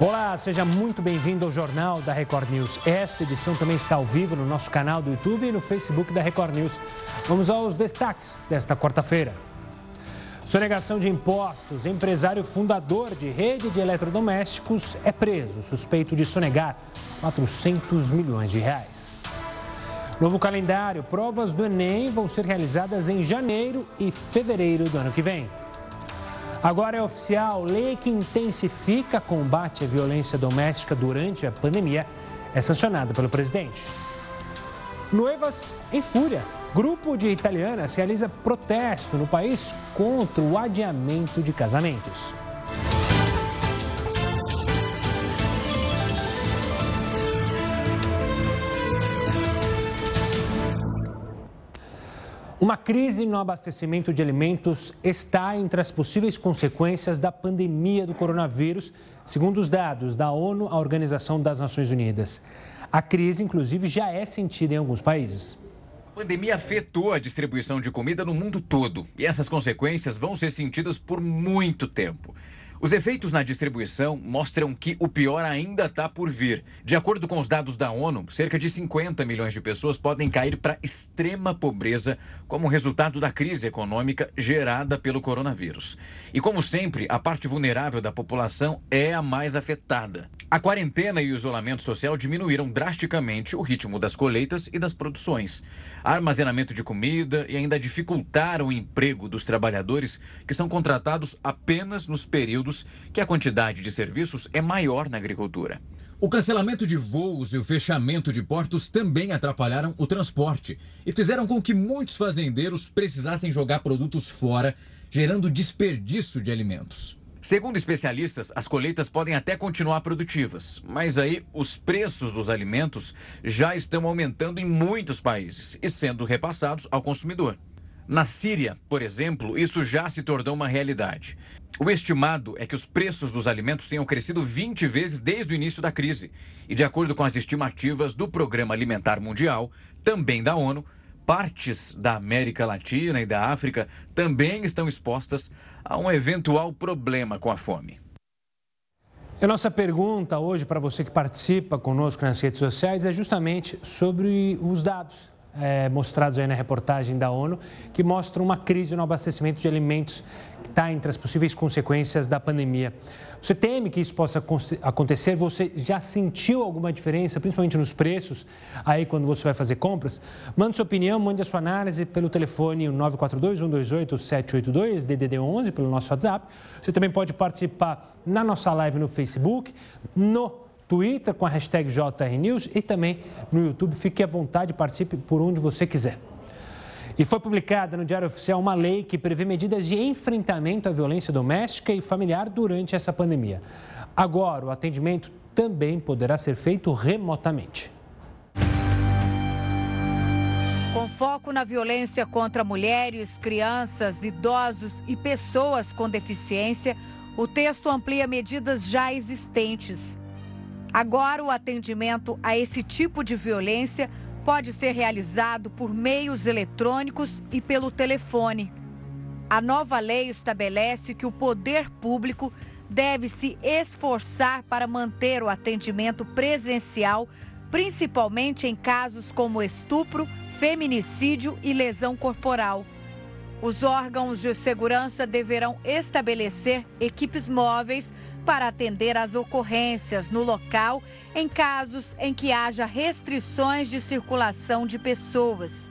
Olá, seja muito bem-vindo ao Jornal da Record News. Esta edição também está ao vivo no nosso canal do YouTube e no Facebook da Record News. Vamos aos destaques desta quarta-feira. Sonegação de impostos. Empresário fundador de rede de eletrodomésticos é preso, suspeito de sonegar 400 milhões de reais. Novo calendário. Provas do Enem vão ser realizadas em janeiro e fevereiro do ano que vem. Agora é oficial, lei que intensifica combate à violência doméstica durante a pandemia é sancionada pelo presidente. Noivas em fúria. Grupo de italianas realiza protesto no país contra o adiamento de casamentos. Uma crise no abastecimento de alimentos está entre as possíveis consequências da pandemia do coronavírus, segundo os dados da ONU, a Organização das Nações Unidas. A crise, inclusive, já é sentida em alguns países. A pandemia afetou a distribuição de comida no mundo todo e essas consequências vão ser sentidas por muito tempo. Os efeitos na distribuição mostram que o pior ainda está por vir. De acordo com os dados da ONU, cerca de 50 milhões de pessoas podem cair para extrema pobreza como resultado da crise econômica gerada pelo coronavírus. E como sempre, a parte vulnerável da população é a mais afetada. A quarentena e o isolamento social diminuíram drasticamente o ritmo das colheitas e das produções. Armazenamento de comida e ainda dificultaram o emprego dos trabalhadores que são contratados apenas nos períodos que a quantidade de serviços é maior na agricultura. O cancelamento de voos e o fechamento de portos também atrapalharam o transporte e fizeram com que muitos fazendeiros precisassem jogar produtos fora, gerando desperdício de alimentos. Segundo especialistas, as colheitas podem até continuar produtivas, mas aí os preços dos alimentos já estão aumentando em muitos países e sendo repassados ao consumidor. Na Síria, por exemplo, isso já se tornou uma realidade. O estimado é que os preços dos alimentos tenham crescido 20 vezes desde o início da crise. E, de acordo com as estimativas do Programa Alimentar Mundial, também da ONU, partes da América Latina e da África também estão expostas a um eventual problema com a fome. A nossa pergunta hoje para você que participa conosco nas redes sociais é justamente sobre os dados é, mostrados aí na reportagem da ONU, que mostram uma crise no abastecimento de alimentos que está entre as possíveis consequências da pandemia. Você teme que isso possa acontecer? Você já sentiu alguma diferença, principalmente nos preços, aí quando você vai fazer compras? Mande sua opinião, mande a sua análise pelo telefone 942-128-782, DDD 11, pelo nosso WhatsApp. Você também pode participar na nossa live no Facebook, no Twitter com a hashtag JRNews e também no YouTube. Fique à vontade, participe por onde você quiser. E foi publicada no Diário Oficial uma lei que prevê medidas de enfrentamento à violência doméstica e familiar durante essa pandemia. Agora, o atendimento também poderá ser feito remotamente. Com foco na violência contra mulheres, crianças, idosos e pessoas com deficiência, o texto amplia medidas já existentes. Agora, o atendimento a esse tipo de violência pode ser realizado por meios eletrônicos e pelo telefone. A nova lei estabelece que o poder público deve se esforçar para manter o atendimento presencial, principalmente em casos como estupro, feminicídio e lesão corporal. Os órgãos de segurança deverão estabelecer equipes móveis para atender às ocorrências no local em casos em que haja restrições de circulação de pessoas.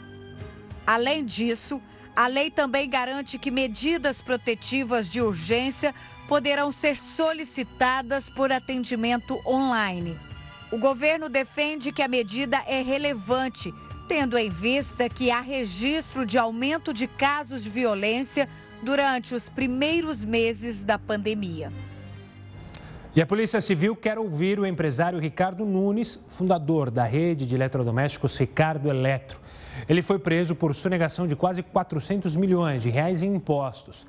Além disso, a lei também garante que medidas protetivas de urgência poderão ser solicitadas por atendimento online. O governo defende que a medida é relevante, tendo em vista que há registro de aumento de casos de violência durante os primeiros meses da pandemia. E a Polícia Civil quer ouvir o empresário Ricardo Nunes, fundador da rede de eletrodomésticos Ricardo Eletro. Ele foi preso por sonegação de quase 400 milhões de reais em impostos.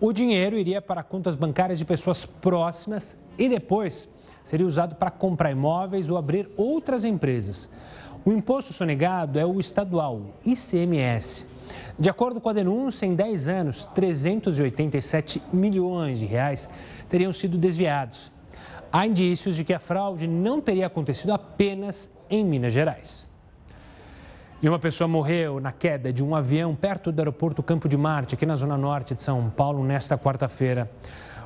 O dinheiro iria para contas bancárias de pessoas próximas e depois seria usado para comprar imóveis ou abrir outras empresas. O imposto sonegado é o estadual, ICMS. De acordo com a denúncia, em 10 anos, 387 milhões de reais teriam sido desviados. há indícios de que a fraude não teria acontecido apenas em Minas Gerais. E uma pessoa morreu na queda de um avião perto do aeroporto Campo de Marte, aqui na zona norte de São Paulo, nesta quarta-feira.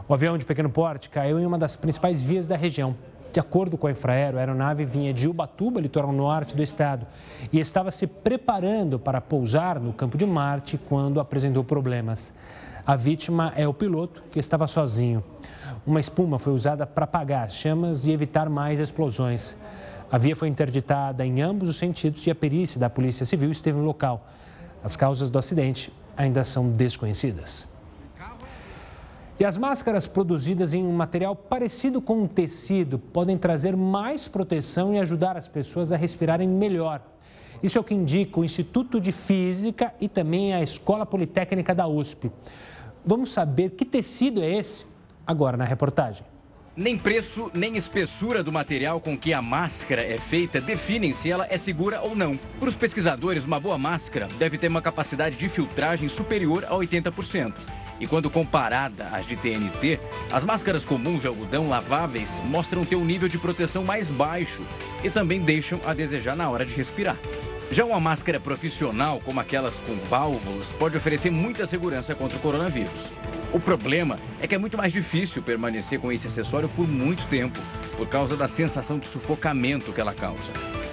O avião de pequeno porte caiu em uma das principais vias da região. De acordo com a Infraero, a aeronave vinha de Ubatuba, litoral norte do estado, e estava se preparando para pousar no Campo de Marte quando apresentou problemas. A vítima é o piloto, que estava sozinho. Uma espuma foi usada para apagar as chamas e evitar mais explosões. A via foi interditada em ambos os sentidos e a perícia da Polícia Civil esteve no local. As causas do acidente ainda são desconhecidas. E as máscaras produzidas em um material parecido com um tecido podem trazer mais proteção e ajudar as pessoas a respirarem melhor. Isso é o que indica o Instituto de Física e também a Escola Politécnica da USP. Vamos saber que tecido é esse agora na reportagem. Nem preço, nem espessura do material com que a máscara é feita definem se ela é segura ou não. Para os pesquisadores, uma boa máscara deve ter uma capacidade de filtragem superior a 80%. E quando comparada às de TNT, as máscaras comuns de algodão laváveis mostram ter um nível de proteção mais baixo e também deixam a desejar na hora de respirar. Já uma máscara profissional, como aquelas com válvulas, pode oferecer muita segurança contra o coronavírus. O problema é que é muito mais difícil permanecer com esse acessório por muito tempo, por causa da sensação de sufocamento que ela causa.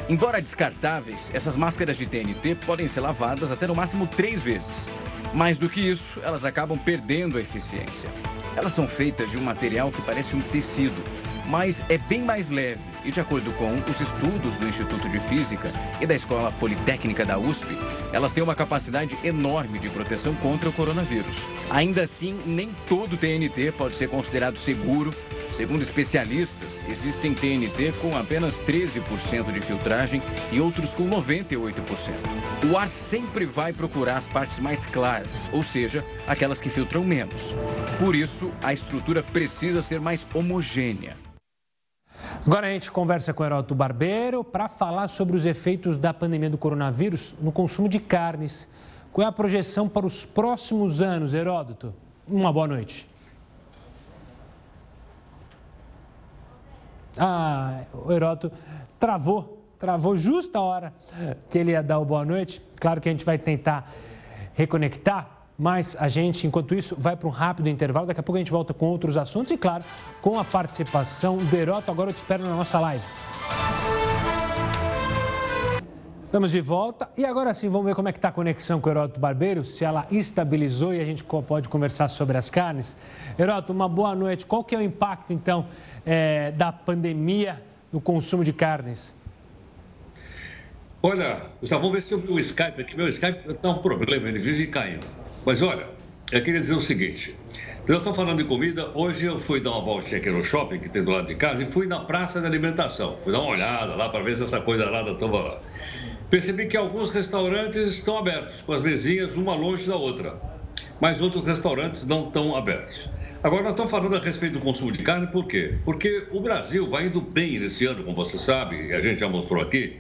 Embora descartáveis, essas máscaras de TNT podem ser lavadas até no máximo três vezes. Mais do que isso, elas acabam perdendo a eficiência. Elas são feitas de um material que parece um tecido, mas é bem mais leve e, de acordo com os estudos do Instituto de Física e da Escola Politécnica da USP, elas têm uma capacidade enorme de proteção contra o coronavírus. Ainda assim, nem todo TNT pode ser considerado seguro. Segundo especialistas, existem TNT com apenas 13% de filtragem e outros com 98%. O ar sempre vai procurar as partes mais claras, ou seja, aquelas que filtram menos. Por isso, a estrutura precisa ser mais homogênea. Agora a gente conversa com o Heródoto Barbeiro para falar sobre os efeitos da pandemia do coronavírus no consumo de carnes. Qual é a projeção para os próximos anos, Heródoto? Uma boa noite. Ah, o Heródoto travou, travou justo a hora que ele ia dar o boa noite. Claro que a gente vai tentar reconectar, mas a gente, enquanto isso, vai para um rápido intervalo. Daqui a pouco a gente volta com outros assuntos e, claro, com a participação do Heroto. Agora eu te espero na nossa live. Estamos de volta e agora sim vamos ver como é que está a conexão com o Heródoto Barbeiro, se ela estabilizou e a gente pode conversar sobre as carnes. Heródoto, uma boa noite. Qual que é o impacto, então, é, da pandemia no consumo de carnes? Olha, Gustavo, vamos ver se o Skype aqui, meu Skype está um problema, ele vive caindo. Mas olha, eu queria dizer o seguinte: nós estamos falando de comida. Hoje eu fui dar uma voltinha aqui no shopping, que tem do lado de casa, e fui na praça de alimentação. Fui dar uma olhada lá para ver se essa coisa nada estava lá. Percebi que alguns restaurantes estão abertos, com as mesinhas uma longe da outra. Mas outros restaurantes não estão abertos. Agora, nós estamos falando a respeito do consumo de carne, por quê? Porque o Brasil vai indo bem nesse ano, como você sabe, e a gente já mostrou aqui,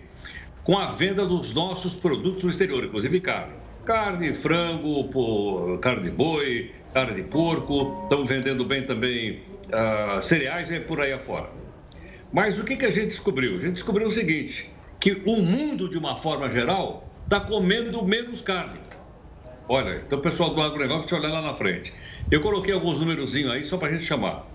com a venda dos nossos produtos no exterior, inclusive carne. Carne, frango, carne de boi, carne de porco, estão vendendo bem também uh, cereais e por aí afora. Mas o que, que a gente descobriu? A gente descobriu o seguinte, que o mundo, de uma forma geral, está comendo menos carne. Olha, então o pessoal do agronegócio te olhar lá na frente. Eu coloquei alguns númerozinhos aí só para a gente chamar.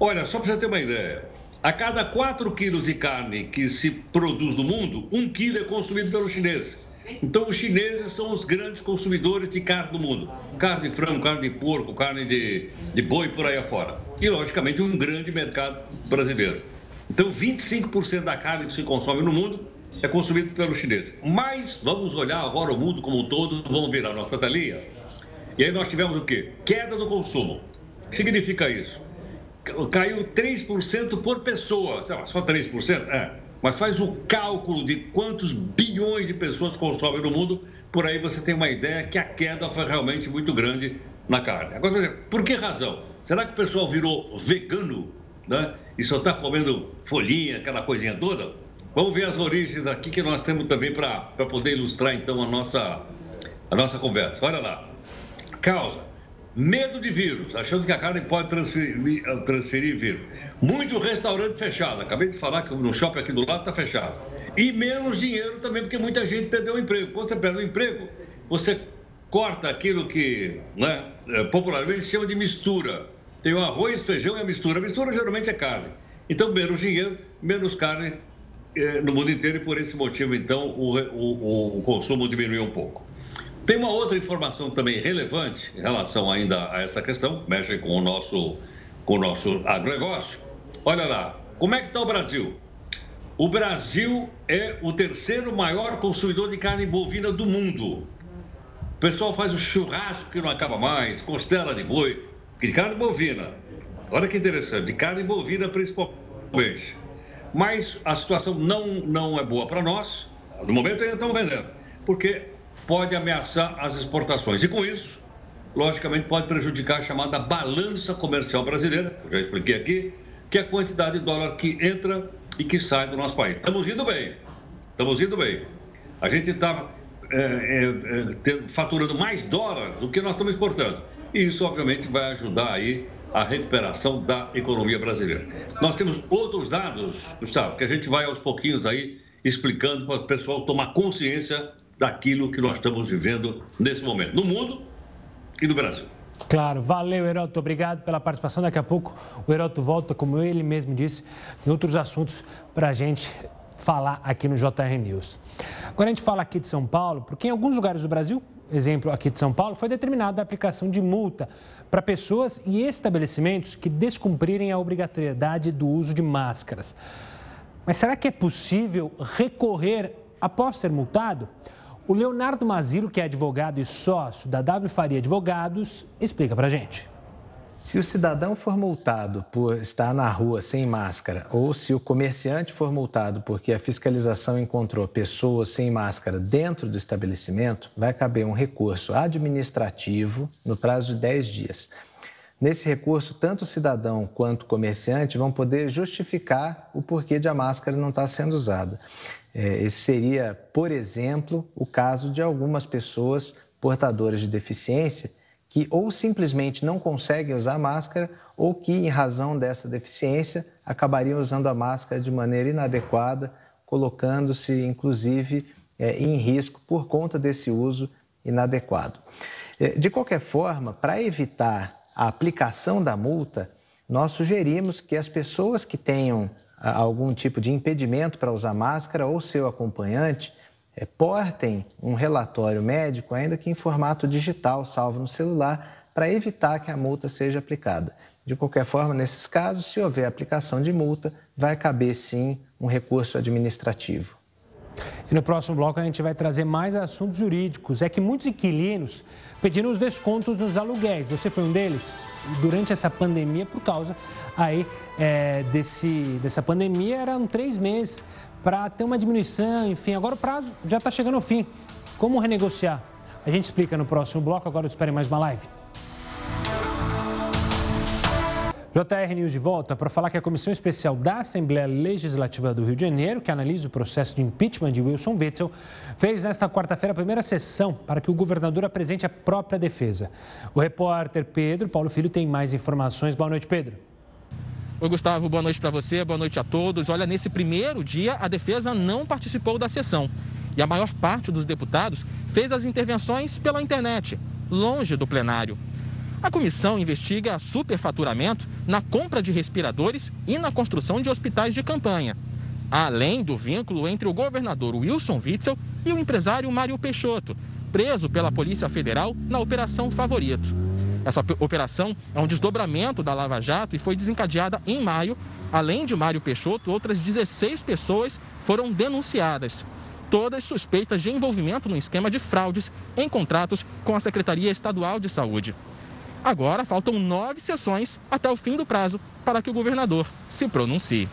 Olha, só para você ter uma ideia, a cada 4 quilos de carne que se produz no mundo, 1 quilo é consumido pelos chineses. Então, os chineses são os grandes consumidores de carne do mundo: carne de frango, carne de porco, carne de, de boi por aí afora. E, logicamente, um grande mercado brasileiro. Então, 25% da carne que se consome no mundo é consumido pelos chineses. Mas vamos olhar agora o mundo como um todo, vamos virar nossa telinha. E aí nós tivemos o quê? Queda do consumo. O que significa isso? Caiu 3% por pessoa. Só 3%? É mas faz o cálculo de quantos bilhões de pessoas consomem no mundo, por aí você tem uma ideia que a queda foi realmente muito grande na carne. Agora, por que razão? Será que o pessoal virou vegano né? e só está comendo folhinha, aquela coisinha toda? Vamos ver as origens aqui que nós temos também para poder ilustrar então a nossa, a nossa conversa. Olha lá. Causa. Medo de vírus, achando que a carne pode transferir, transferir vírus. Muito restaurante fechado. Acabei de falar que no shopping aqui do lado está fechado. E menos dinheiro também, porque muita gente perdeu o emprego. Quando você perde o emprego, você corta aquilo que né, é, popularmente se chama de mistura. Tem o arroz, feijão e a mistura. A mistura geralmente é carne. Então, menos dinheiro, menos carne eh, no mundo inteiro e por esse motivo, então, o, o, o consumo diminuiu um pouco. Tem uma outra informação também relevante em relação ainda a essa questão, mexe com o nosso, com o nosso agronegócio. Olha lá, como é que está o Brasil? O Brasil é o terceiro maior consumidor de carne bovina do mundo. O pessoal faz o churrasco que não acaba mais, costela de boi, de carne bovina. Olha que interessante, de carne bovina principalmente. Mas a situação não, não é boa para nós. No momento ainda estamos vendendo, porque pode ameaçar as exportações. E com isso, logicamente, pode prejudicar a chamada balança comercial brasileira, eu já expliquei aqui, que é a quantidade de dólar que entra e que sai do nosso país. Estamos indo bem, estamos indo bem. A gente está é, é, é, faturando mais dólar do que nós estamos exportando. E isso, obviamente, vai ajudar aí a recuperação da economia brasileira. Nós temos outros dados, Gustavo, que a gente vai aos pouquinhos aí explicando para o pessoal tomar consciência daquilo que nós estamos vivendo nesse momento, no mundo e no Brasil. Claro, valeu, Heroto. Obrigado pela participação. Daqui a pouco o Heroto volta, como ele mesmo disse, em outros assuntos para a gente falar aqui no JR News. Agora a gente fala aqui de São Paulo, porque em alguns lugares do Brasil, exemplo aqui de São Paulo, foi determinada a aplicação de multa para pessoas e estabelecimentos que descumprirem a obrigatoriedade do uso de máscaras. Mas será que é possível recorrer após ser multado? O Leonardo Mazilo, que é advogado e sócio da W Faria Advogados, explica para gente. Se o cidadão for multado por estar na rua sem máscara, ou se o comerciante for multado porque a fiscalização encontrou pessoas sem máscara dentro do estabelecimento, vai caber um recurso administrativo no prazo de 10 dias. Nesse recurso, tanto o cidadão quanto o comerciante vão poder justificar o porquê de a máscara não estar sendo usada. É, esse seria, por exemplo, o caso de algumas pessoas portadoras de deficiência que ou simplesmente não conseguem usar máscara ou que, em razão dessa deficiência, acabariam usando a máscara de maneira inadequada, colocando-se, inclusive, é, em risco por conta desse uso inadequado. É, de qualquer forma, para evitar a aplicação da multa, nós sugerimos que as pessoas que tenham algum tipo de impedimento para usar máscara ou seu acompanhante é, portem um relatório médico, ainda que em formato digital, salvo no celular, para evitar que a multa seja aplicada. De qualquer forma, nesses casos, se houver aplicação de multa, vai caber sim um recurso administrativo. E no próximo bloco a gente vai trazer mais assuntos jurídicos. É que muitos inquilinos pediram os descontos nos aluguéis. Você foi um deles? Durante essa pandemia, por causa aí é, desse, dessa pandemia, eram três meses para ter uma diminuição, enfim. Agora o prazo já está chegando ao fim. Como renegociar? A gente explica no próximo bloco. Agora espere mais uma live. JR News de volta para falar que a Comissão Especial da Assembleia Legislativa do Rio de Janeiro, que analisa o processo de impeachment de Wilson Witzel, fez nesta quarta-feira a primeira sessão para que o governador apresente a própria defesa. O repórter Pedro Paulo Filho tem mais informações. Boa noite, Pedro. Oi, Gustavo, boa noite para você, boa noite a todos. Olha, nesse primeiro dia, a defesa não participou da sessão. E a maior parte dos deputados fez as intervenções pela internet, longe do plenário. A comissão investiga superfaturamento na compra de respiradores e na construção de hospitais de campanha, além do vínculo entre o governador Wilson Witzel e o empresário Mário Peixoto, preso pela Polícia Federal na Operação Favorito. Essa operação é um desdobramento da Lava Jato e foi desencadeada em maio. Além de Mário Peixoto, outras 16 pessoas foram denunciadas todas suspeitas de envolvimento no esquema de fraudes em contratos com a Secretaria Estadual de Saúde. Agora faltam nove sessões até o fim do prazo para que o governador se pronuncie.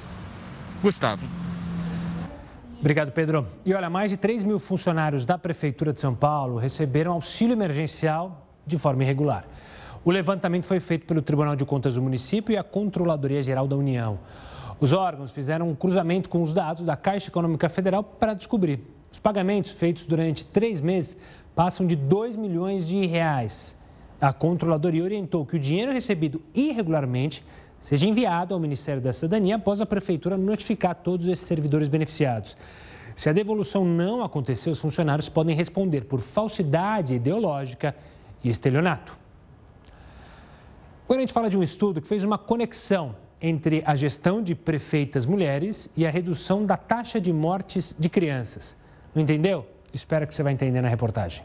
Gustavo. Obrigado, Pedro. E olha, mais de 3 mil funcionários da Prefeitura de São Paulo receberam auxílio emergencial de forma irregular. O levantamento foi feito pelo Tribunal de Contas do município e a Controladoria Geral da União. Os órgãos fizeram um cruzamento com os dados da Caixa Econômica Federal para descobrir. Os pagamentos feitos durante três meses passam de 2 milhões de reais. A controladoria orientou que o dinheiro recebido irregularmente seja enviado ao Ministério da Cidadania após a Prefeitura notificar todos esses servidores beneficiados. Se a devolução não acontecer, os funcionários podem responder por falsidade ideológica e estelionato. Agora a gente fala de um estudo que fez uma conexão entre a gestão de prefeitas mulheres e a redução da taxa de mortes de crianças. Não entendeu? Espero que você vai entender na reportagem.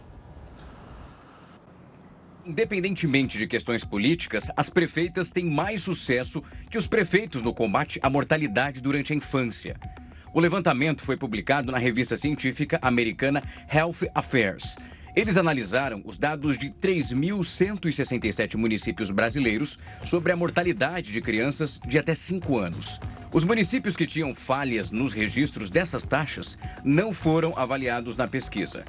Independentemente de questões políticas, as prefeitas têm mais sucesso que os prefeitos no combate à mortalidade durante a infância. O levantamento foi publicado na revista científica americana Health Affairs. Eles analisaram os dados de 3.167 municípios brasileiros sobre a mortalidade de crianças de até 5 anos. Os municípios que tinham falhas nos registros dessas taxas não foram avaliados na pesquisa.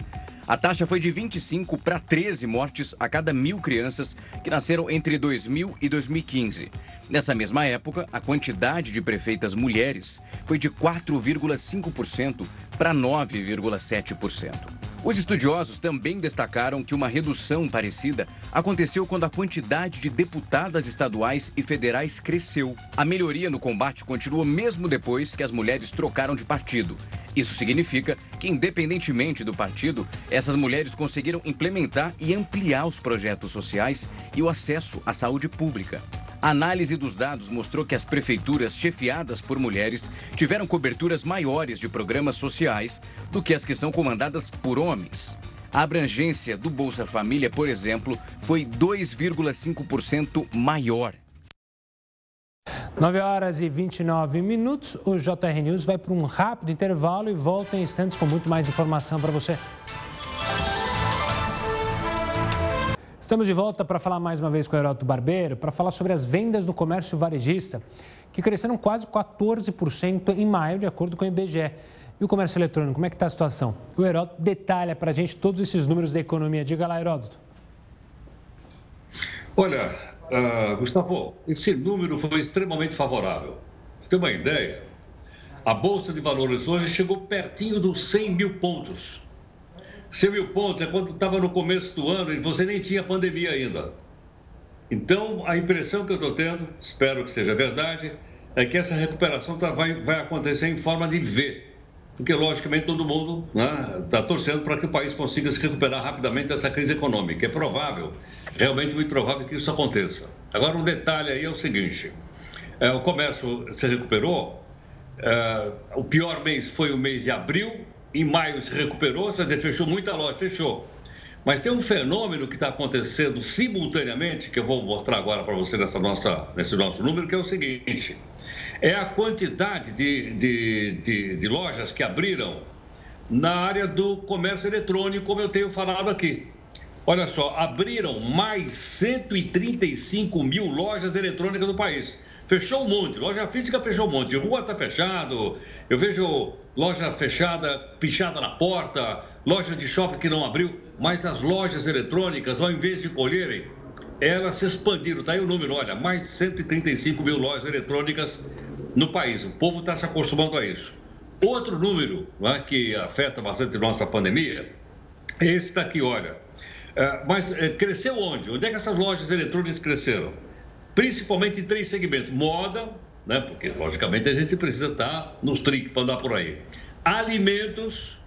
A taxa foi de 25 para 13 mortes a cada mil crianças que nasceram entre 2000 e 2015. Nessa mesma época, a quantidade de prefeitas mulheres foi de 4,5% para 9,7%. Os estudiosos também destacaram que uma redução parecida aconteceu quando a quantidade de deputadas estaduais e federais cresceu. A melhoria no combate continua mesmo depois que as mulheres trocaram de partido. Isso significa que, independentemente do partido, essas mulheres conseguiram implementar e ampliar os projetos sociais e o acesso à saúde pública. Análise dos dados mostrou que as prefeituras chefiadas por mulheres tiveram coberturas maiores de programas sociais do que as que são comandadas por homens. A abrangência do Bolsa Família, por exemplo, foi 2,5% maior. 9 horas e 29 minutos. O JR News vai para um rápido intervalo e volta em instantes com muito mais informação para você. Estamos de volta para falar mais uma vez com o Heroto Barbeiro, para falar sobre as vendas no comércio varejista, que cresceram quase 14% em maio, de acordo com o IBGE. E o comércio eletrônico, como é que está a situação? O Heródoto detalha para a gente todos esses números da economia. Diga lá, Heródoto. Olha, uh, Gustavo, esse número foi extremamente favorável. Você tem uma ideia? A Bolsa de Valores hoje chegou pertinho dos 100 mil pontos. 100 mil pontos é quando estava no começo do ano e você nem tinha pandemia ainda. Então, a impressão que eu estou tendo, espero que seja verdade, é que essa recuperação tá, vai, vai acontecer em forma de V. Porque, logicamente, todo mundo está né, torcendo para que o país consiga se recuperar rapidamente dessa crise econômica. É provável, realmente muito provável que isso aconteça. Agora, um detalhe aí é o seguinte: é, o comércio se recuperou, é, o pior mês foi o mês de abril, em maio se recuperou, quer dizer, fechou muita loja, fechou. Mas tem um fenômeno que está acontecendo simultaneamente, que eu vou mostrar agora para você nessa nossa, nesse nosso número, que é o seguinte: é a quantidade de, de, de, de lojas que abriram na área do comércio eletrônico, como eu tenho falado aqui. Olha só, abriram mais 135 mil lojas eletrônicas no país. Fechou um monte, loja física fechou um monte, rua está fechado, eu vejo loja fechada, pichada na porta, loja de shopping que não abriu, mas as lojas eletrônicas, ao invés de colherem, elas se expandiram. Está aí o número, olha, mais de 135 mil lojas eletrônicas no país. O povo está se acostumando a isso. Outro número né, que afeta bastante nossa pandemia, esse está aqui, olha. É, mas é, cresceu onde? Onde é que essas lojas eletrônicas cresceram? Principalmente em três segmentos: moda, né? Porque logicamente a gente precisa estar nos trinques para andar por aí. Alimentos,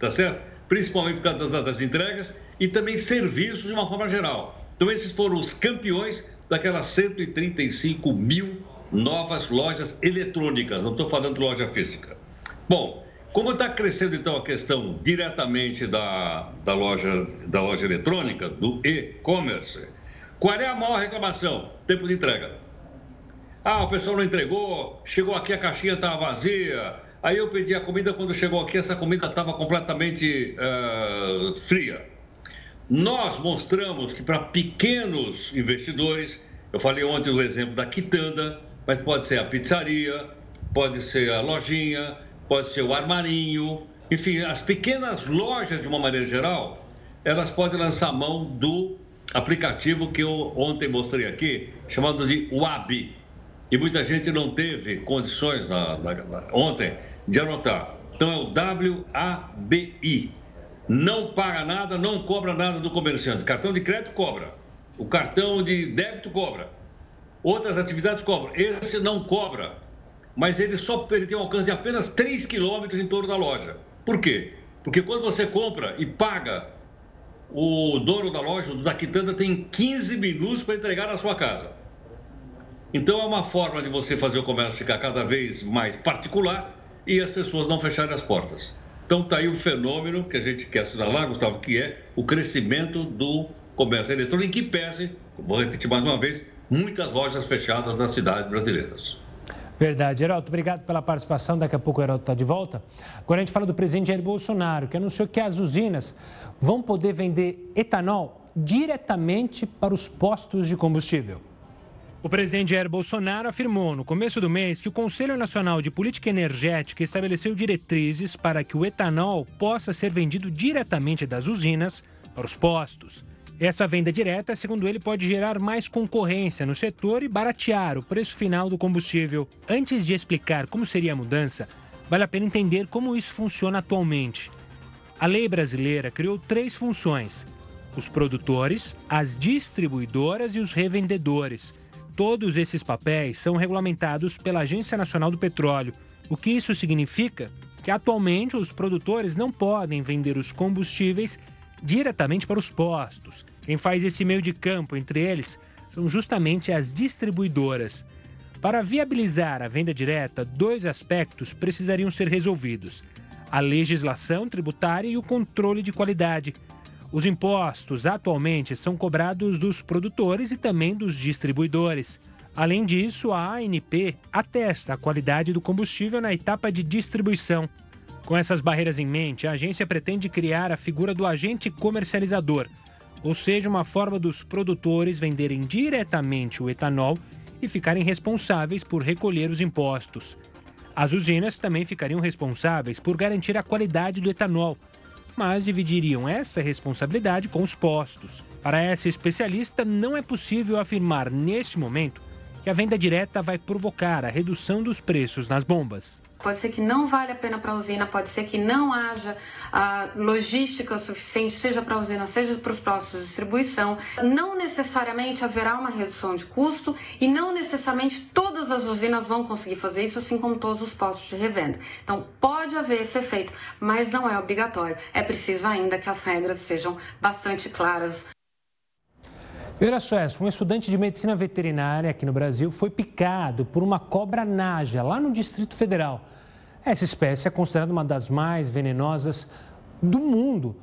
tá certo? Principalmente por causa das, entregas e também serviços de uma forma geral. Então esses foram os campeões daquelas 135 mil novas lojas eletrônicas. Não estou falando de loja física. Bom, como está crescendo então a questão diretamente da, da, loja, da loja eletrônica, do e-commerce, qual é a maior reclamação? Tempo de entrega. Ah, o pessoal não entregou, chegou aqui, a caixinha estava vazia. Aí eu pedi a comida, quando chegou aqui, essa comida estava completamente uh, fria. Nós mostramos que para pequenos investidores, eu falei ontem do exemplo da quitanda, mas pode ser a pizzaria, pode ser a lojinha, pode ser o armarinho, enfim, as pequenas lojas, de uma maneira geral, elas podem lançar mão do aplicativo que eu ontem mostrei aqui, chamado de WAB. E muita gente não teve condições na, na, na, ontem de anotar. Então é o WABI. Não paga nada, não cobra nada do comerciante. Cartão de crédito cobra. O cartão de débito cobra. Outras atividades cobram. Esse não cobra. Mas ele só ele tem um alcance de apenas 3 quilômetros em torno da loja. Por quê? Porque quando você compra e paga, o dono da loja, da quitanda, tem 15 minutos para entregar na sua casa. Então é uma forma de você fazer o comércio ficar cada vez mais particular e as pessoas não fecharem as portas. Então está aí o fenômeno que a gente quer assinalar, Gustavo, que é o crescimento do comércio eletrônico, que pese, vou repetir mais uma vez, muitas lojas fechadas nas cidades brasileiras. Verdade. Geraldo, obrigado pela participação. Daqui a pouco o Geraldo está de volta. Agora a gente fala do presidente Jair Bolsonaro, que anunciou que as usinas vão poder vender etanol diretamente para os postos de combustível. O presidente Jair Bolsonaro afirmou no começo do mês que o Conselho Nacional de Política Energética estabeleceu diretrizes para que o etanol possa ser vendido diretamente das usinas para os postos. Essa venda direta, segundo ele, pode gerar mais concorrência no setor e baratear o preço final do combustível. Antes de explicar como seria a mudança, vale a pena entender como isso funciona atualmente. A lei brasileira criou três funções: os produtores, as distribuidoras e os revendedores. Todos esses papéis são regulamentados pela Agência Nacional do Petróleo. O que isso significa? Que atualmente os produtores não podem vender os combustíveis diretamente para os postos. Quem faz esse meio de campo entre eles são justamente as distribuidoras. Para viabilizar a venda direta, dois aspectos precisariam ser resolvidos: a legislação tributária e o controle de qualidade. Os impostos atualmente são cobrados dos produtores e também dos distribuidores. Além disso, a ANP atesta a qualidade do combustível na etapa de distribuição. Com essas barreiras em mente, a agência pretende criar a figura do agente comercializador, ou seja, uma forma dos produtores venderem diretamente o etanol e ficarem responsáveis por recolher os impostos. As usinas também ficariam responsáveis por garantir a qualidade do etanol, mas dividiriam essa responsabilidade com os postos. Para essa especialista, não é possível afirmar neste momento que a venda direta vai provocar a redução dos preços nas bombas. Pode ser que não vale a pena para a usina, pode ser que não haja a logística suficiente, seja para a usina, seja para os postos de distribuição. Não necessariamente haverá uma redução de custo e não necessariamente todas as usinas vão conseguir fazer isso, assim como todos os postos de revenda. Então, pode haver esse efeito, mas não é obrigatório. É preciso ainda que as regras sejam bastante claras Olha só, um estudante de medicina veterinária aqui no Brasil foi picado por uma cobra naja lá no Distrito Federal. Essa espécie é considerada uma das mais venenosas do mundo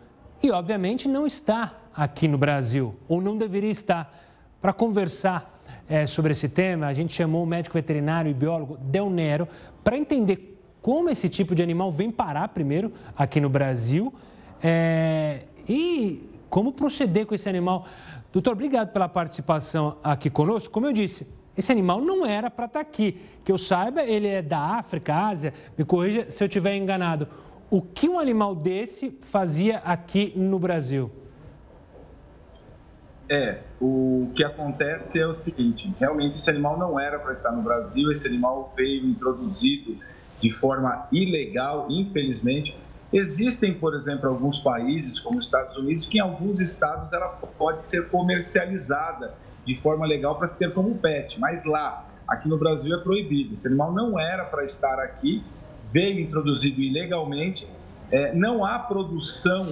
e, obviamente, não está aqui no Brasil, ou não deveria estar. Para conversar é, sobre esse tema, a gente chamou o médico veterinário e biólogo Del Nero para entender como esse tipo de animal vem parar primeiro aqui no Brasil é, e como proceder com esse animal. Doutor, obrigado pela participação aqui conosco. Como eu disse, esse animal não era para estar tá aqui. Que eu saiba, ele é da África, Ásia. Me corrija se eu estiver enganado. O que um animal desse fazia aqui no Brasil? É, o que acontece é o seguinte: realmente esse animal não era para estar no Brasil, esse animal veio introduzido de forma ilegal, infelizmente, Existem, por exemplo, alguns países, como os Estados Unidos, que em alguns estados ela pode ser comercializada de forma legal para se ter como pet, mas lá, aqui no Brasil, é proibido. Esse animal não era para estar aqui, veio introduzido ilegalmente, é, não há produção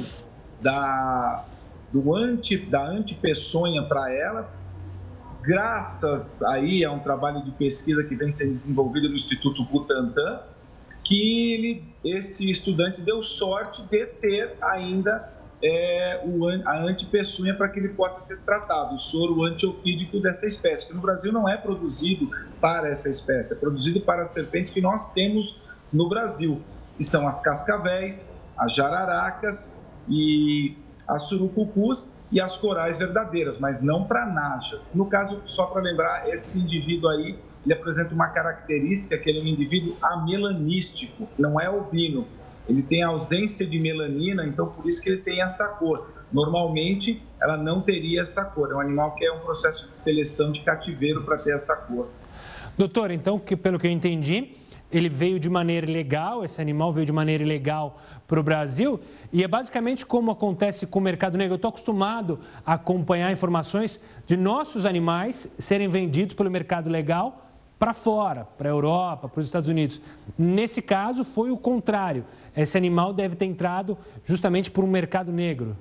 da, do anti, da antipeçonha para ela, graças aí a um trabalho de pesquisa que vem sendo desenvolvido no Instituto Butantan, que ele, esse estudante deu sorte de ter ainda é, o, a antipeçunha para que ele possa ser tratado, o soro antiofídico dessa espécie, que no Brasil não é produzido para essa espécie, é produzido para a serpente que nós temos no Brasil, que são as cascavéis, as jararacas e as surucucus e as corais verdadeiras, mas não para najas. No caso, só para lembrar, esse indivíduo aí ele apresenta uma característica que ele é um indivíduo amelanístico, não é albino. Ele tem ausência de melanina, então por isso que ele tem essa cor. Normalmente, ela não teria essa cor. É um animal que é um processo de seleção de cativeiro para ter essa cor. Doutor, então, que, pelo que eu entendi, ele veio de maneira ilegal, esse animal veio de maneira ilegal para o Brasil, e é basicamente como acontece com o mercado negro. Eu estou acostumado a acompanhar informações de nossos animais serem vendidos pelo mercado legal para fora, para a Europa, para os Estados Unidos. Nesse caso, foi o contrário. Esse animal deve ter entrado justamente por um mercado negro.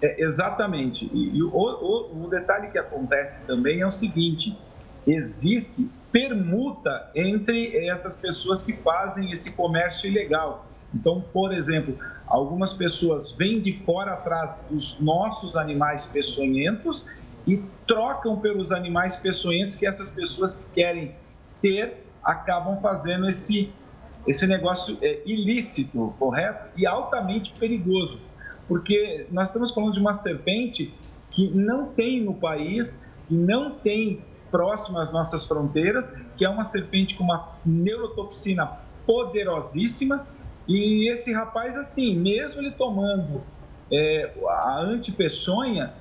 É, exatamente. E, e o, o, o detalhe que acontece também é o seguinte: existe permuta entre essas pessoas que fazem esse comércio ilegal. Então, por exemplo, algumas pessoas vêm de fora atrás dos nossos animais peçonhentos e trocam pelos animais peçonhentos que essas pessoas que querem ter acabam fazendo esse, esse negócio é, ilícito, correto? E altamente perigoso, porque nós estamos falando de uma serpente que não tem no país, que não tem próximo às nossas fronteiras, que é uma serpente com uma neurotoxina poderosíssima. E esse rapaz, assim, mesmo ele tomando é, a antipeçonha,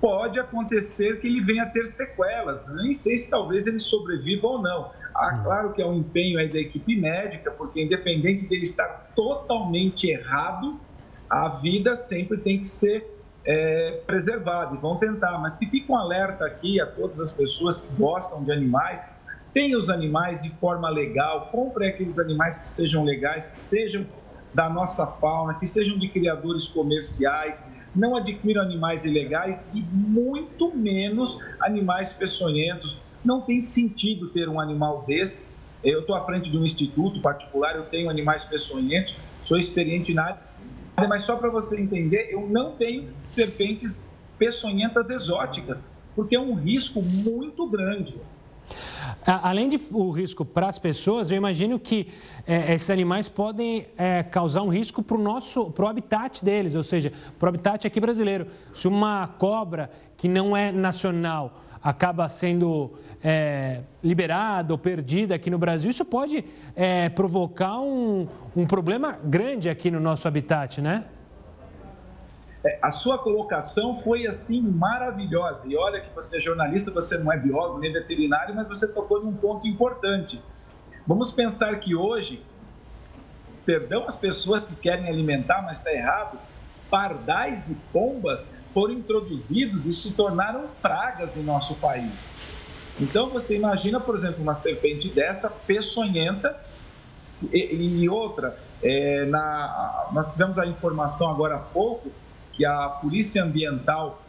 pode acontecer que ele venha a ter sequelas. Nem sei se talvez ele sobreviva ou não. Ah, claro que é um empenho aí da equipe médica, porque independente dele estar totalmente errado, a vida sempre tem que ser é, preservada e vão tentar. Mas que fique um alerta aqui a todas as pessoas que gostam de animais. Tenha os animais de forma legal, compre aqueles animais que sejam legais, que sejam da nossa fauna, que sejam de criadores comerciais não adquiram animais ilegais e muito menos animais peçonhentos. Não tem sentido ter um animal desse. Eu estou à frente de um instituto particular, eu tenho animais peçonhentos, sou experiente na área, mas só para você entender, eu não tenho serpentes peçonhentas exóticas, porque é um risco muito grande. Além de o risco para as pessoas, eu imagino que é, esses animais podem é, causar um risco para o nosso pro habitat deles, ou seja, para o habitat aqui brasileiro. Se uma cobra que não é nacional acaba sendo é, liberada ou perdida aqui no Brasil, isso pode é, provocar um, um problema grande aqui no nosso habitat, né? É, a sua colocação foi assim maravilhosa. E olha que você é jornalista, você não é biólogo nem veterinário, mas você tocou num ponto importante. Vamos pensar que hoje, perdão as pessoas que querem alimentar, mas está errado, pardais e pombas foram introduzidos e se tornaram pragas em nosso país. Então você imagina, por exemplo, uma serpente dessa peçonhenta e, outra. É, na, nós tivemos a informação agora há pouco que a Polícia Ambiental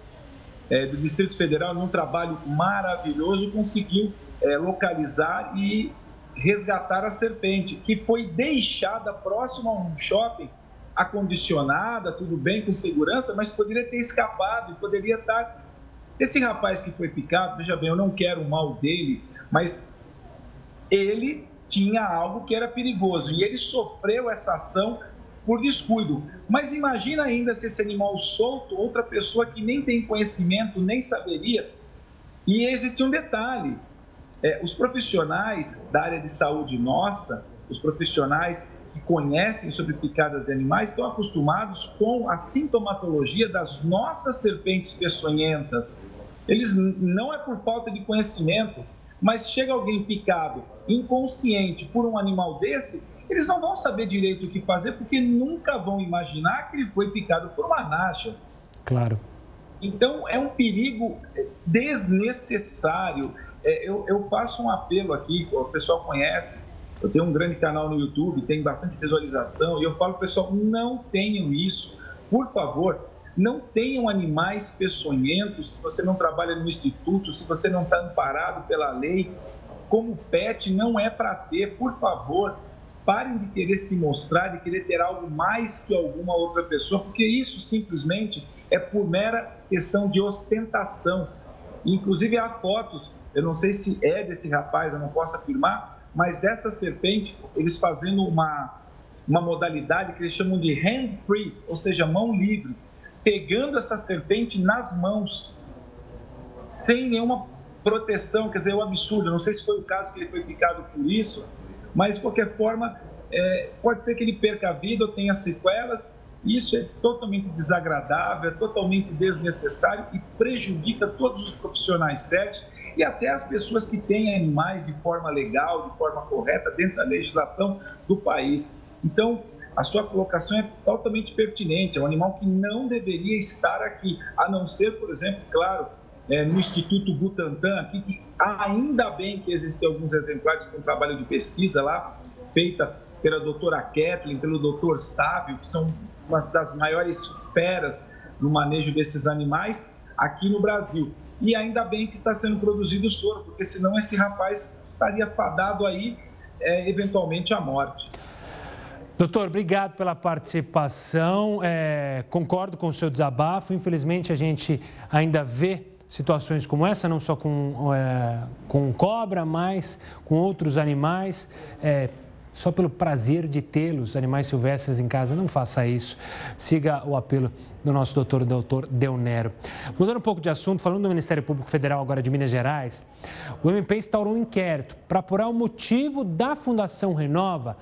é, do Distrito Federal, num trabalho maravilhoso, conseguiu é, localizar e resgatar a serpente, que foi deixada próximo a um shopping, acondicionada, tudo bem, com segurança, mas poderia ter escapado e poderia estar. Esse rapaz que foi picado, veja bem, eu não quero o mal dele, mas ele tinha algo que era perigoso e ele sofreu essa ação por descuido. Mas imagina ainda se esse animal solto, outra pessoa que nem tem conhecimento, nem saberia. E existe um detalhe: é, os profissionais da área de saúde nossa, os profissionais que conhecem sobre picadas de animais, estão acostumados com a sintomatologia das nossas serpentes peçonhentas. Eles não é por falta de conhecimento, mas chega alguém picado, inconsciente por um animal desse, eles não vão saber direito o que fazer porque nunca vão imaginar que ele foi picado por uma nacha. Claro. Então é um perigo desnecessário. É, eu, eu faço um apelo aqui, o pessoal conhece, eu tenho um grande canal no YouTube, tem bastante visualização, e eu falo, pessoal, não tenham isso. Por favor, não tenham animais peçonhentos se você não trabalha no instituto, se você não está amparado pela lei. Como pet, não é para ter, por favor parem de querer se mostrar, de querer ter algo mais que alguma outra pessoa, porque isso simplesmente é por mera questão de ostentação. Inclusive há fotos, eu não sei se é desse rapaz, eu não posso afirmar, mas dessa serpente, eles fazendo uma, uma modalidade que eles chamam de hand freeze, ou seja, mão livres, pegando essa serpente nas mãos, sem nenhuma proteção, quer dizer, é um absurdo. Eu não sei se foi o caso que ele foi picado por isso, mas de qualquer forma, é, pode ser que ele perca a vida ou tenha sequelas. Isso é totalmente desagradável, é totalmente desnecessário e prejudica todos os profissionais sérios. e até as pessoas que têm animais de forma legal, de forma correta, dentro da legislação do país. Então, a sua colocação é totalmente pertinente. É um animal que não deveria estar aqui, a não ser, por exemplo, claro, é, no Instituto Butantan, aqui, que ainda bem que existem alguns exemplares com trabalho de pesquisa lá, feita pela doutora Kathleen, pelo doutor Sávio, que são uma das maiores feras no manejo desses animais aqui no Brasil. E ainda bem que está sendo produzido soro, porque senão esse rapaz estaria fadado aí, é, eventualmente, à morte. Doutor, obrigado pela participação. É, concordo com o seu desabafo. Infelizmente, a gente ainda vê situações como essa, não só com, é, com cobra, mas com outros animais. É, só pelo prazer de tê-los, animais silvestres em casa, não faça isso. Siga o apelo do nosso doutor, doutor Deonero. Mudando um pouco de assunto, falando do Ministério Público Federal agora de Minas Gerais, o MP instaurou um inquérito para apurar o motivo da Fundação Renova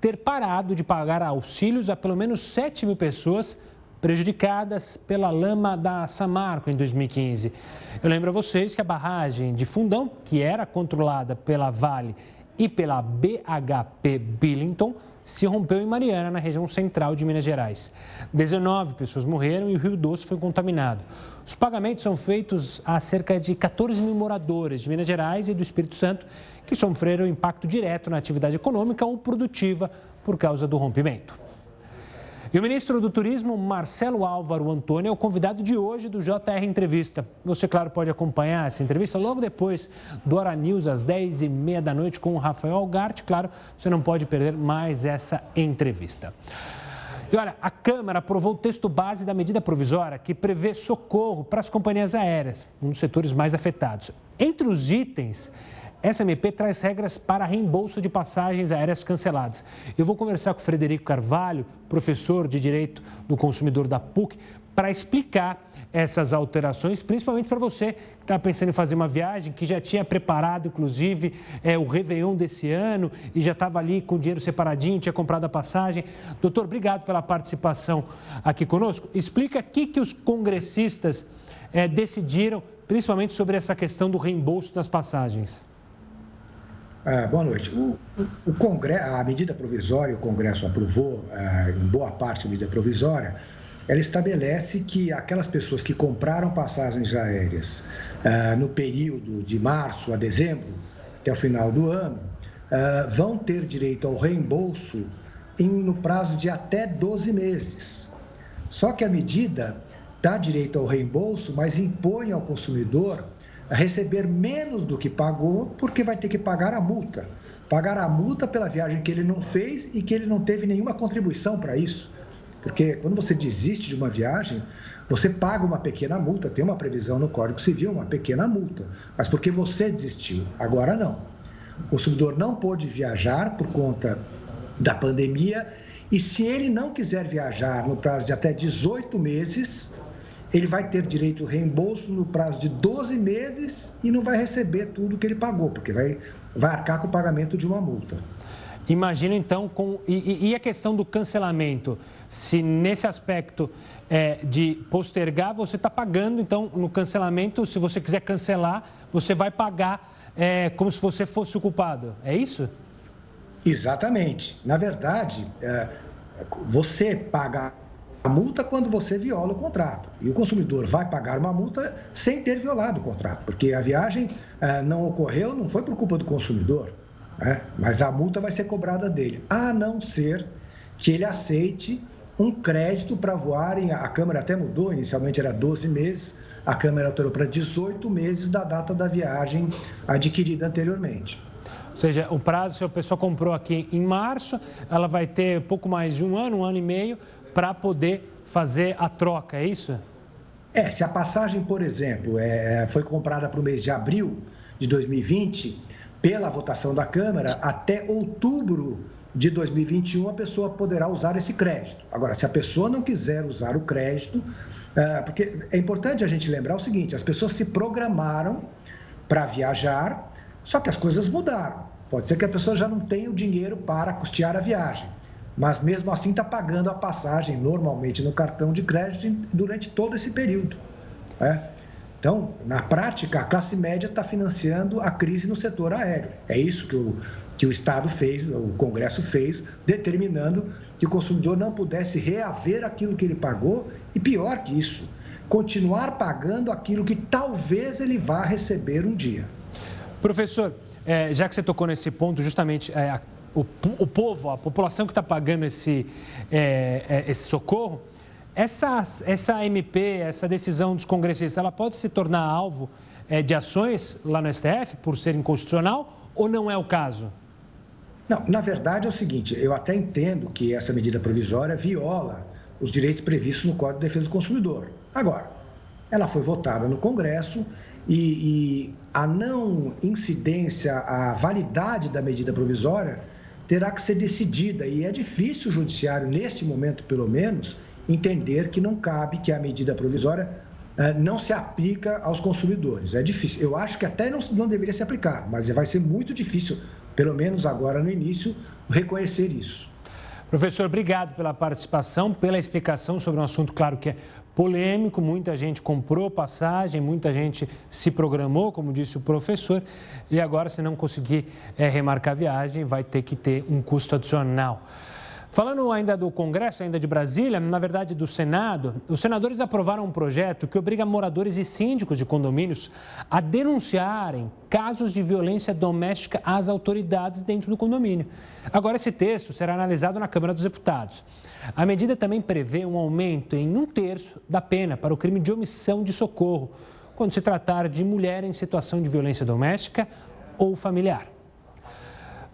ter parado de pagar auxílios a pelo menos 7 mil pessoas prejudicadas pela lama da Samarco em 2015. Eu lembro a vocês que a barragem de Fundão, que era controlada pela Vale e pela BHP Billington, se rompeu em Mariana, na região central de Minas Gerais. 19 pessoas morreram e o Rio Doce foi contaminado. Os pagamentos são feitos a cerca de 14 mil moradores de Minas Gerais e do Espírito Santo que sofreram impacto direto na atividade econômica ou produtiva por causa do rompimento. E o ministro do Turismo, Marcelo Álvaro Antônio, é o convidado de hoje do JR Entrevista. Você, claro, pode acompanhar essa entrevista logo depois do Hora News, às 10h30 da noite, com o Rafael Algart. Claro, você não pode perder mais essa entrevista. E olha, a Câmara aprovou o texto base da medida provisória que prevê socorro para as companhias aéreas, um dos setores mais afetados. Entre os itens essa MP traz regras para reembolso de passagens aéreas canceladas. Eu vou conversar com o Frederico Carvalho, professor de Direito do Consumidor da PUC, para explicar essas alterações, principalmente para você que está pensando em fazer uma viagem, que já tinha preparado, inclusive, é, o Réveillon desse ano e já estava ali com o dinheiro separadinho, tinha comprado a passagem. Doutor, obrigado pela participação aqui conosco. Explica o que, que os congressistas é, decidiram, principalmente sobre essa questão do reembolso das passagens. Ah, boa noite. O, o Congresso, a medida provisória, o Congresso aprovou, ah, em boa parte a medida provisória, ela estabelece que aquelas pessoas que compraram passagens aéreas ah, no período de março a dezembro, até o final do ano, vão ter direito ao reembolso em, no prazo de até 12 meses. Só que a medida dá direito ao reembolso, mas impõe ao consumidor receber menos do que pagou, porque vai ter que pagar a multa. Pagar a multa pela viagem que ele não fez e que ele não teve nenhuma contribuição para isso. Porque quando você desiste de uma viagem, você paga uma pequena multa, tem uma previsão no Código Civil, uma pequena multa, mas porque você desistiu. Agora não. O consumidor não pôde viajar por conta da pandemia e se ele não quiser viajar no prazo de até 18 meses, ele vai ter direito ao reembolso no prazo de 12 meses e não vai receber tudo que ele pagou, porque vai, vai arcar com o pagamento de uma multa. Imagina então, com, e, e a questão do cancelamento, se nesse aspecto é, de postergar, você está pagando, então no cancelamento, se você quiser cancelar, você vai pagar é, como se você fosse o culpado, é isso? Exatamente. Na verdade, é, você paga a multa quando você viola o contrato. E o consumidor vai pagar uma multa sem ter violado o contrato, porque a viagem eh, não ocorreu, não foi por culpa do consumidor, né? mas a multa vai ser cobrada dele, a não ser que ele aceite um crédito para voar. A Câmara até mudou, inicialmente era 12 meses, a Câmara alterou para 18 meses da data da viagem adquirida anteriormente. Ou seja, o prazo, se a pessoa comprou aqui em março, ela vai ter pouco mais de um ano, um ano e meio, para poder fazer a troca, é isso? É, se a passagem, por exemplo, é, foi comprada para o mês de abril de 2020, pela votação da Câmara, até outubro de 2021 a pessoa poderá usar esse crédito. Agora, se a pessoa não quiser usar o crédito, é, porque é importante a gente lembrar o seguinte: as pessoas se programaram para viajar, só que as coisas mudaram. Pode ser que a pessoa já não tenha o dinheiro para custear a viagem mas mesmo assim está pagando a passagem normalmente no cartão de crédito durante todo esse período. Né? Então, na prática, a classe média está financiando a crise no setor aéreo. É isso que o, que o Estado fez, o Congresso fez, determinando que o consumidor não pudesse reaver aquilo que ele pagou e, pior que isso, continuar pagando aquilo que talvez ele vá receber um dia. Professor, é, já que você tocou nesse ponto, justamente é, o, o, povo, a população que está pagando esse, é, é esse socorro, essa, essa MP, essa decisão dos congressistas, ela pode se tornar alvo é, de ações lá no STF por ser inconstitucional ou não é o caso? Não, na verdade é o seguinte, eu até entendo que essa medida provisória viola os direitos previstos no Código de Defesa do Consumidor. Agora, ela foi votada no Congresso e, e a não incidência, a validade da medida provisória terá que ser decidida e é difícil o judiciário, neste momento pelo menos, entender que não cabe que a medida provisória eh, não se aplica aos consumidores. É difícil. Eu acho que até não, não deveria se aplicar, mas vai ser muito difícil, pelo menos agora no início, reconhecer isso. Professor, obrigado pela participação, pela explicação sobre um assunto, claro que é polêmico. Muita gente comprou passagem, muita gente se programou, como disse o professor, e agora, se não conseguir é, remarcar a viagem, vai ter que ter um custo adicional. Falando ainda do Congresso, ainda de Brasília, na verdade do Senado, os senadores aprovaram um projeto que obriga moradores e síndicos de condomínios a denunciarem casos de violência doméstica às autoridades dentro do condomínio. Agora, esse texto será analisado na Câmara dos Deputados. A medida também prevê um aumento em um terço da pena para o crime de omissão de socorro, quando se tratar de mulher em situação de violência doméstica ou familiar.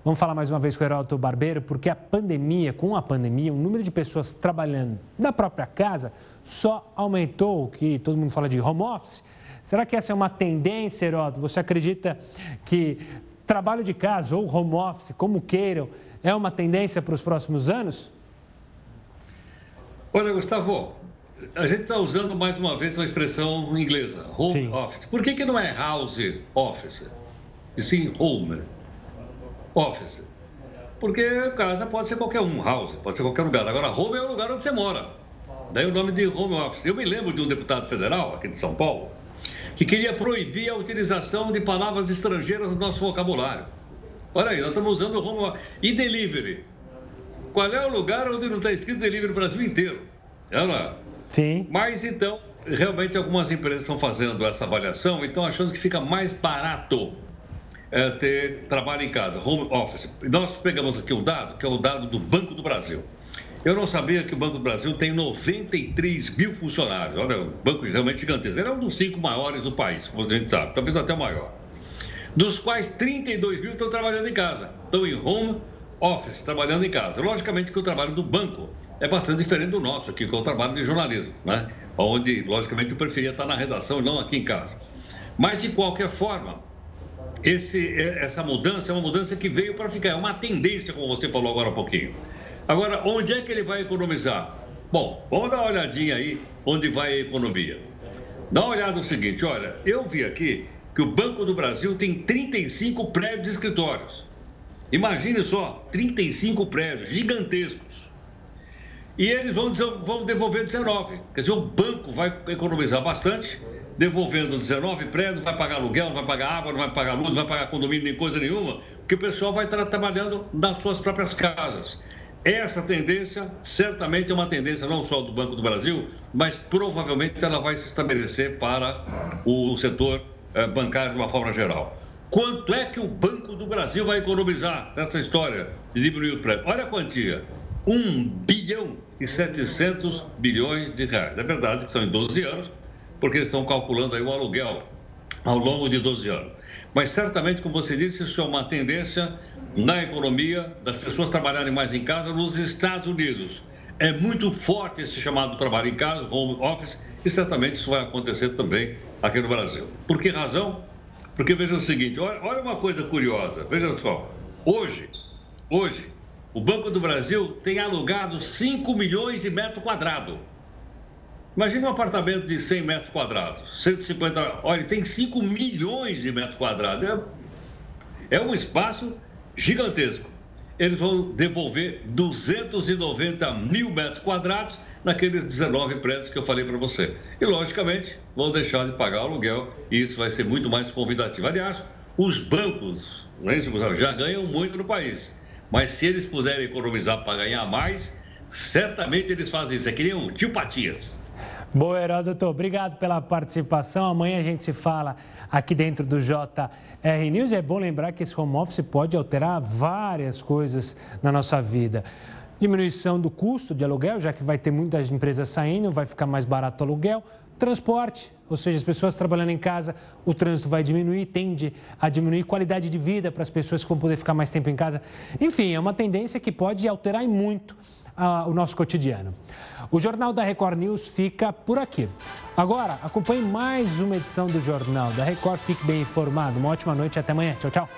Vamos falar mais uma vez com o Heródoto Barbeiro, porque a pandemia, com a pandemia, o número de pessoas trabalhando da própria casa só aumentou, o que todo mundo fala de home office. Será que essa é uma tendência, Heródoto? Você acredita que trabalho de casa ou home office, como queiram, é uma tendência para os próximos anos? Olha, Gustavo, a gente está usando mais uma vez uma expressão inglesa, home sim. office. Por que, que não é house office? E sim home office. Porque casa pode ser qualquer um, house, pode ser qualquer lugar. Agora, home é o lugar onde você mora. Daí o nome de home office. Eu me lembro de um deputado federal aqui de São Paulo que queria proibir a utilização de palavras estrangeiras no nosso vocabulário. Olha aí, nós estamos usando home office. E delivery. Qual é o lugar onde não está escrito delivery no Brasil inteiro? É, não é? Sim. Mas então, realmente algumas empresas estão fazendo essa avaliação e estão achando que fica mais barato é, ter trabalho em casa, home office. Nós pegamos aqui um dado, que é o dado do Banco do Brasil. Eu não sabia que o Banco do Brasil tem 93 mil funcionários. Olha, um banco realmente gigantesco. Ele é um dos cinco maiores do país, como a gente sabe, talvez até o maior. Dos quais 32 mil estão trabalhando em casa, estão em home office, trabalhando em casa. Logicamente que o trabalho do banco é bastante diferente do nosso aqui, que é o trabalho de jornalismo, né? Onde, logicamente, eu preferia estar na redação e não aqui em casa. Mas, de qualquer forma, esse, é, essa mudança é uma mudança que veio para ficar, é uma tendência, como você falou agora há pouquinho. Agora, onde é que ele vai economizar? Bom, vamos dar uma olhadinha aí onde vai a economia. Dá uma olhada no seguinte, olha, eu vi aqui que o Banco do Brasil tem 35 prédios de escritórios. Imagine só, 35 prédios gigantescos. E eles vão, vão devolver 19. Quer dizer, o banco vai economizar bastante devolvendo 19 prédios, vai pagar aluguel, não vai pagar água, não vai pagar luz, não vai pagar condomínio, nem coisa nenhuma, porque o pessoal vai estar trabalhando nas suas próprias casas. Essa tendência certamente é uma tendência não só do Banco do Brasil, mas provavelmente ela vai se estabelecer para o setor eh, bancário de uma forma geral. Quanto é que o Banco do Brasil vai economizar nessa história de diminuir o prédio? Olha a quantia: 1 bilhão e 700 bilhões de reais. É verdade que são em 12 anos, porque eles estão calculando aí o aluguel ao longo de 12 anos. Mas certamente, como você disse, isso é uma tendência na economia das pessoas trabalharem mais em casa nos Estados Unidos. É muito forte esse chamado trabalho em casa, home office, e certamente isso vai acontecer também aqui no Brasil. Por que razão? Porque veja o seguinte, olha, olha uma coisa curiosa, veja só, hoje, hoje, o Banco do Brasil tem alugado 5 milhões de metros quadrados. Imagina um apartamento de 100 metros quadrados, 150. Olha, tem 5 milhões de metros quadrados. É, é um espaço gigantesco. Eles vão devolver 290 mil metros quadrados naqueles 19 prédios que eu falei para você. E, logicamente, vão deixar de pagar o aluguel e isso vai ser muito mais convidativo. Aliás, os bancos né, já ganham muito no país, mas se eles puderem economizar para ganhar mais, certamente eles fazem isso. É que nem o tio Patias. Boa, Heródoto. Obrigado pela participação. Amanhã a gente se fala aqui dentro do JR News. E é bom lembrar que esse home office pode alterar várias coisas na nossa vida. Diminuição do custo de aluguel, já que vai ter muitas empresas saindo, vai ficar mais barato o aluguel. Transporte, ou seja, as pessoas trabalhando em casa, o trânsito vai diminuir, tende a diminuir qualidade de vida para as pessoas que vão poder ficar mais tempo em casa. Enfim, é uma tendência que pode alterar muito o nosso cotidiano. O Jornal da Record News fica por aqui. Agora, acompanhe mais uma edição do Jornal da Record. Fique bem informado. Uma ótima noite e até amanhã. Tchau, tchau.